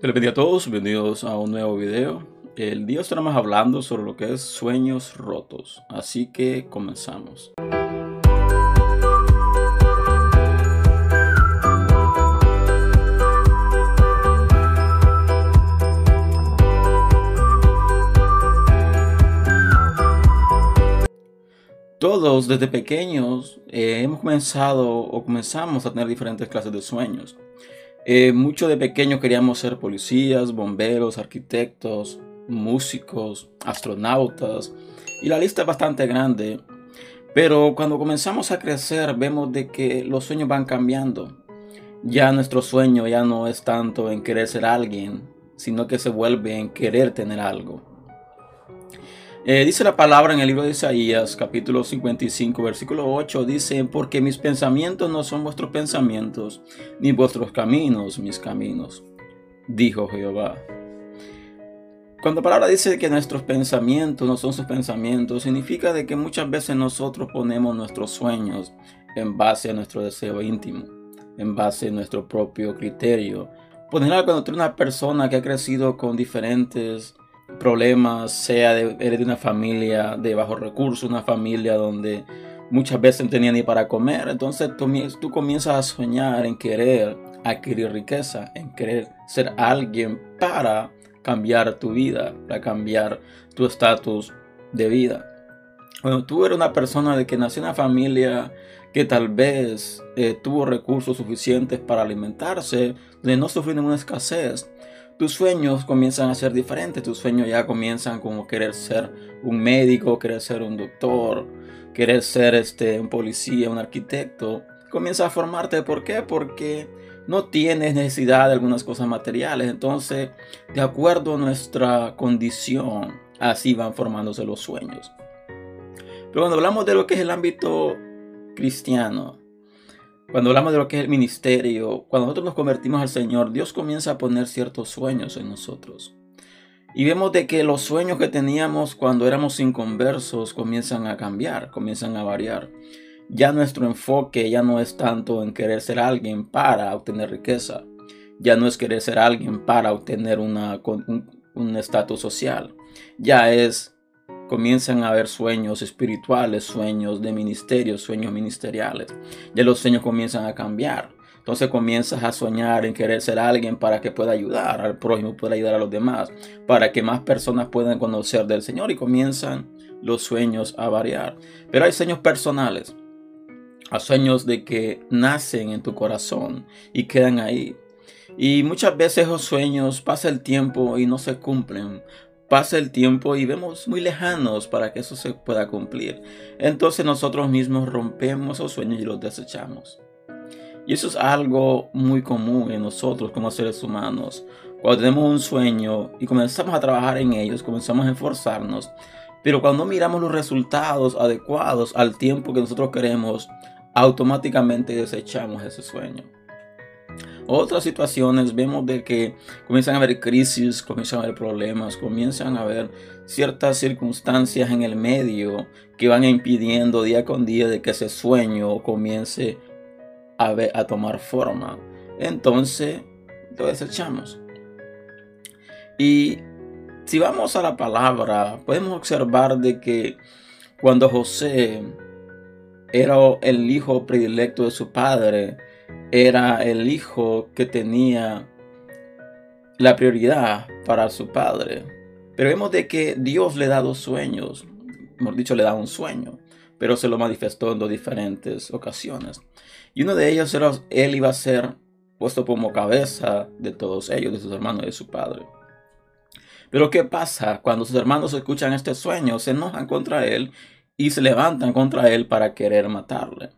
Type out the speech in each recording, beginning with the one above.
Les bendiga a todos, bienvenidos a un nuevo video. El día estaremos hablando sobre lo que es sueños rotos, así que comenzamos. Todos desde pequeños eh, hemos comenzado o comenzamos a tener diferentes clases de sueños. Eh, muchos de pequeños queríamos ser policías, bomberos, arquitectos, músicos, astronautas y la lista es bastante grande. Pero cuando comenzamos a crecer vemos de que los sueños van cambiando. Ya nuestro sueño ya no es tanto en querer ser alguien, sino que se vuelve en querer tener algo. Eh, dice la palabra en el libro de Isaías, capítulo 55, versículo 8, dice, porque mis pensamientos no son vuestros pensamientos, ni vuestros caminos mis caminos, dijo Jehová. Cuando la palabra dice que nuestros pensamientos no son sus pensamientos, significa de que muchas veces nosotros ponemos nuestros sueños en base a nuestro deseo íntimo, en base a nuestro propio criterio. Por ejemplo, cuando una persona que ha crecido con diferentes problemas, sea de, eres de una familia de bajos recursos, una familia donde muchas veces no tenía ni para comer, entonces tú, comienzas a soñar en querer adquirir riqueza, en querer ser alguien para cambiar tu vida, para cambiar tu estatus de vida. Cuando tú eres una persona de que nació en una familia que tal vez eh, tuvo recursos suficientes para alimentarse, de no sufrir ninguna escasez, tus sueños comienzan a ser diferentes, tus sueños ya comienzan como querer ser un médico, querer ser un doctor, querer ser este, un policía, un arquitecto. Comienza a formarte, ¿por qué? Porque no tienes necesidad de algunas cosas materiales. Entonces, de acuerdo a nuestra condición, así van formándose los sueños. Pero cuando hablamos de lo que es el ámbito cristiano, cuando hablamos de lo que es el ministerio, cuando nosotros nos convertimos al Señor, Dios comienza a poner ciertos sueños en nosotros. Y vemos de que los sueños que teníamos cuando éramos inconversos comienzan a cambiar, comienzan a variar. Ya nuestro enfoque ya no es tanto en querer ser alguien para obtener riqueza. Ya no es querer ser alguien para obtener una, un estatus social. Ya es comienzan a haber sueños espirituales, sueños de ministerio, sueños ministeriales. Ya los sueños comienzan a cambiar. Entonces comienzas a soñar en querer ser alguien para que pueda ayudar al prójimo, pueda ayudar a los demás, para que más personas puedan conocer del Señor y comienzan los sueños a variar. Pero hay sueños personales, hay sueños de que nacen en tu corazón y quedan ahí. Y muchas veces esos sueños pasa el tiempo y no se cumplen pasa el tiempo y vemos muy lejanos para que eso se pueda cumplir. Entonces nosotros mismos rompemos esos sueños y los desechamos. Y eso es algo muy común en nosotros como seres humanos. Cuando tenemos un sueño y comenzamos a trabajar en ellos, comenzamos a esforzarnos, pero cuando miramos los resultados adecuados al tiempo que nosotros queremos, automáticamente desechamos ese sueño otras situaciones vemos de que comienzan a haber crisis, comienzan a haber problemas, comienzan a haber ciertas circunstancias en el medio que van impidiendo día con día de que ese sueño comience a, tomar forma. Entonces lo desechamos. Y si vamos a la palabra, podemos observar de que cuando José era el hijo predilecto de su padre, era el hijo que tenía la prioridad para su padre. Pero vemos de que Dios le da dos sueños, hemos dicho, le da un sueño, pero se lo manifestó en dos diferentes ocasiones. Y uno de ellos era, él iba a ser puesto como cabeza de todos ellos, de sus hermanos y de su padre. Pero ¿qué pasa cuando sus hermanos escuchan este sueño? Se enojan contra él y se levantan contra él para querer matarle.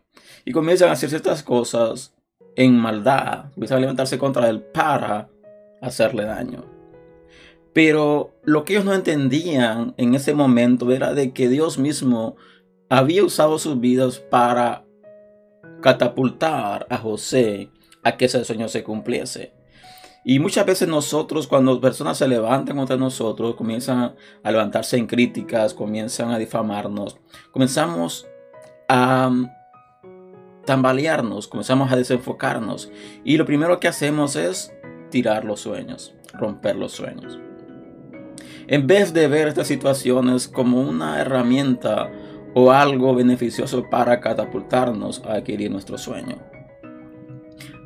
Y comienzan a hacer ciertas cosas en maldad, comienzan a levantarse contra él para hacerle daño. Pero lo que ellos no entendían en ese momento era de que Dios mismo había usado sus vidas para catapultar a José a que ese sueño se cumpliese. Y muchas veces nosotros, cuando personas se levantan contra nosotros, comienzan a levantarse en críticas, comienzan a difamarnos, comenzamos a tambalearnos, comenzamos a desenfocarnos. Y lo primero que hacemos es tirar los sueños, romper los sueños. En vez de ver estas situaciones como una herramienta o algo beneficioso para catapultarnos a adquirir nuestro sueño.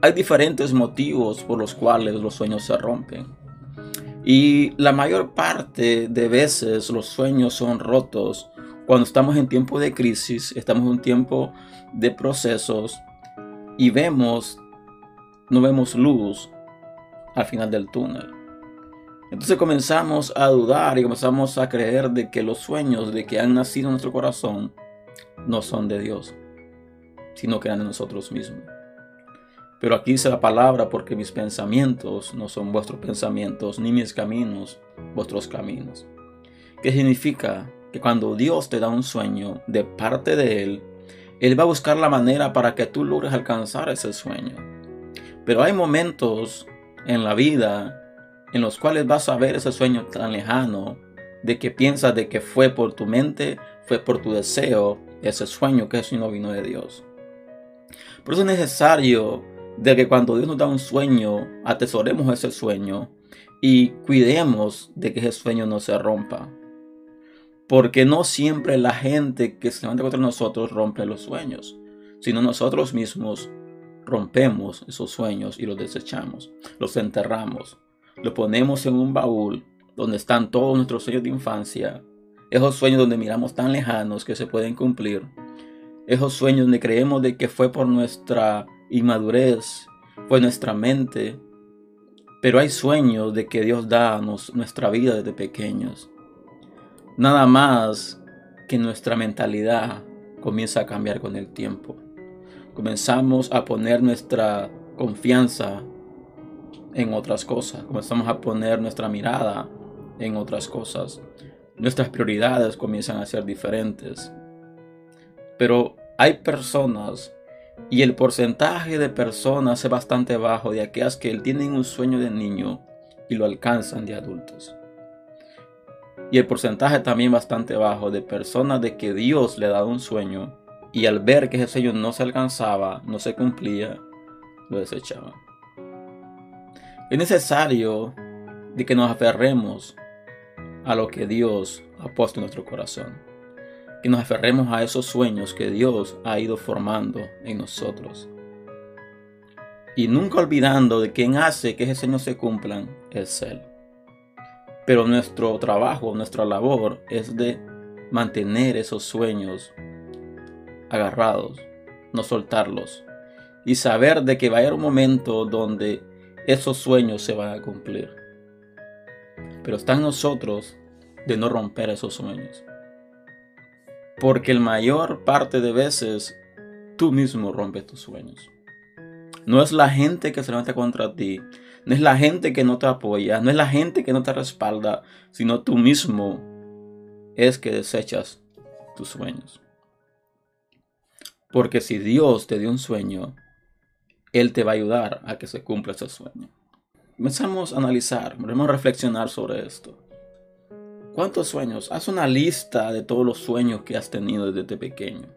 Hay diferentes motivos por los cuales los sueños se rompen. Y la mayor parte de veces los sueños son rotos cuando estamos en tiempo de crisis, estamos en un tiempo de procesos y vemos, no vemos luz al final del túnel. Entonces comenzamos a dudar y comenzamos a creer de que los sueños de que han nacido en nuestro corazón no son de Dios, sino que eran de nosotros mismos. Pero aquí dice la palabra porque mis pensamientos no son vuestros pensamientos, ni mis caminos vuestros caminos. ¿Qué significa? Que cuando Dios te da un sueño de parte de Él, Él va a buscar la manera para que tú logres alcanzar ese sueño. Pero hay momentos en la vida en los cuales vas a ver ese sueño tan lejano de que piensas de que fue por tu mente, fue por tu deseo, ese sueño que eso no vino de Dios. Por eso es necesario de que cuando Dios nos da un sueño, atesoremos ese sueño y cuidemos de que ese sueño no se rompa. Porque no siempre la gente que se levanta contra nosotros rompe los sueños, sino nosotros mismos rompemos esos sueños y los desechamos, los enterramos, los ponemos en un baúl donde están todos nuestros sueños de infancia, esos sueños donde miramos tan lejanos que se pueden cumplir, esos sueños donde creemos de que fue por nuestra inmadurez, fue nuestra mente, pero hay sueños de que Dios da a nuestra vida desde pequeños. Nada más que nuestra mentalidad comienza a cambiar con el tiempo. Comenzamos a poner nuestra confianza en otras cosas. Comenzamos a poner nuestra mirada en otras cosas. Nuestras prioridades comienzan a ser diferentes. Pero hay personas y el porcentaje de personas es bastante bajo de aquellas que tienen un sueño de niño y lo alcanzan de adultos. Y el porcentaje también bastante bajo de personas de que Dios le dado un sueño y al ver que ese sueño no se alcanzaba, no se cumplía, lo desechaban. Es necesario de que nos aferremos a lo que Dios ha puesto en nuestro corazón. Que nos aferremos a esos sueños que Dios ha ido formando en nosotros. Y nunca olvidando de quien hace que esos sueños se cumplan es Él. Pero nuestro trabajo, nuestra labor es de mantener esos sueños agarrados, no soltarlos. Y saber de que va a haber un momento donde esos sueños se van a cumplir. Pero está en nosotros de no romper esos sueños. Porque el mayor parte de veces tú mismo rompes tus sueños. No es la gente que se levanta contra ti, no es la gente que no te apoya, no es la gente que no te respalda, sino tú mismo es que desechas tus sueños. Porque si Dios te dio un sueño, Él te va a ayudar a que se cumpla ese sueño. Comenzamos a analizar, vamos a reflexionar sobre esto. ¿Cuántos sueños? Haz una lista de todos los sueños que has tenido desde pequeño.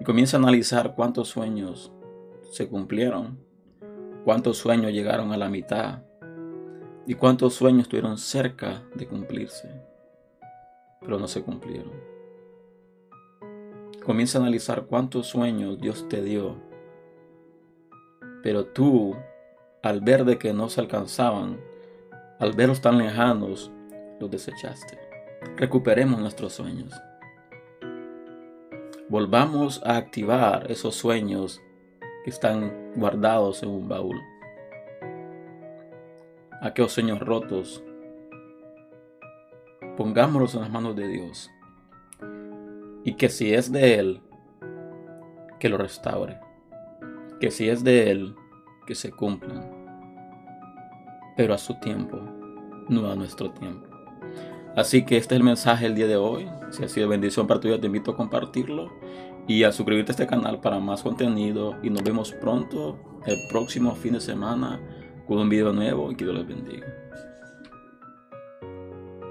Y comienza a analizar cuántos sueños se cumplieron, cuántos sueños llegaron a la mitad y cuántos sueños estuvieron cerca de cumplirse, pero no se cumplieron. Comienza a analizar cuántos sueños Dios te dio, pero tú, al ver de que no se alcanzaban, al verlos tan lejanos, los desechaste. Recuperemos nuestros sueños. Volvamos a activar esos sueños que están guardados en un baúl. Aquellos sueños rotos, pongámoslos en las manos de Dios. Y que si es de Él, que lo restaure. Que si es de Él, que se cumplan. Pero a su tiempo, no a nuestro tiempo. Así que este es el mensaje del día de hoy. Si ha sido bendición para tu vida, te invito a compartirlo y a suscribirte a este canal para más contenido. Y nos vemos pronto el próximo fin de semana con un video nuevo y que Dios les bendiga.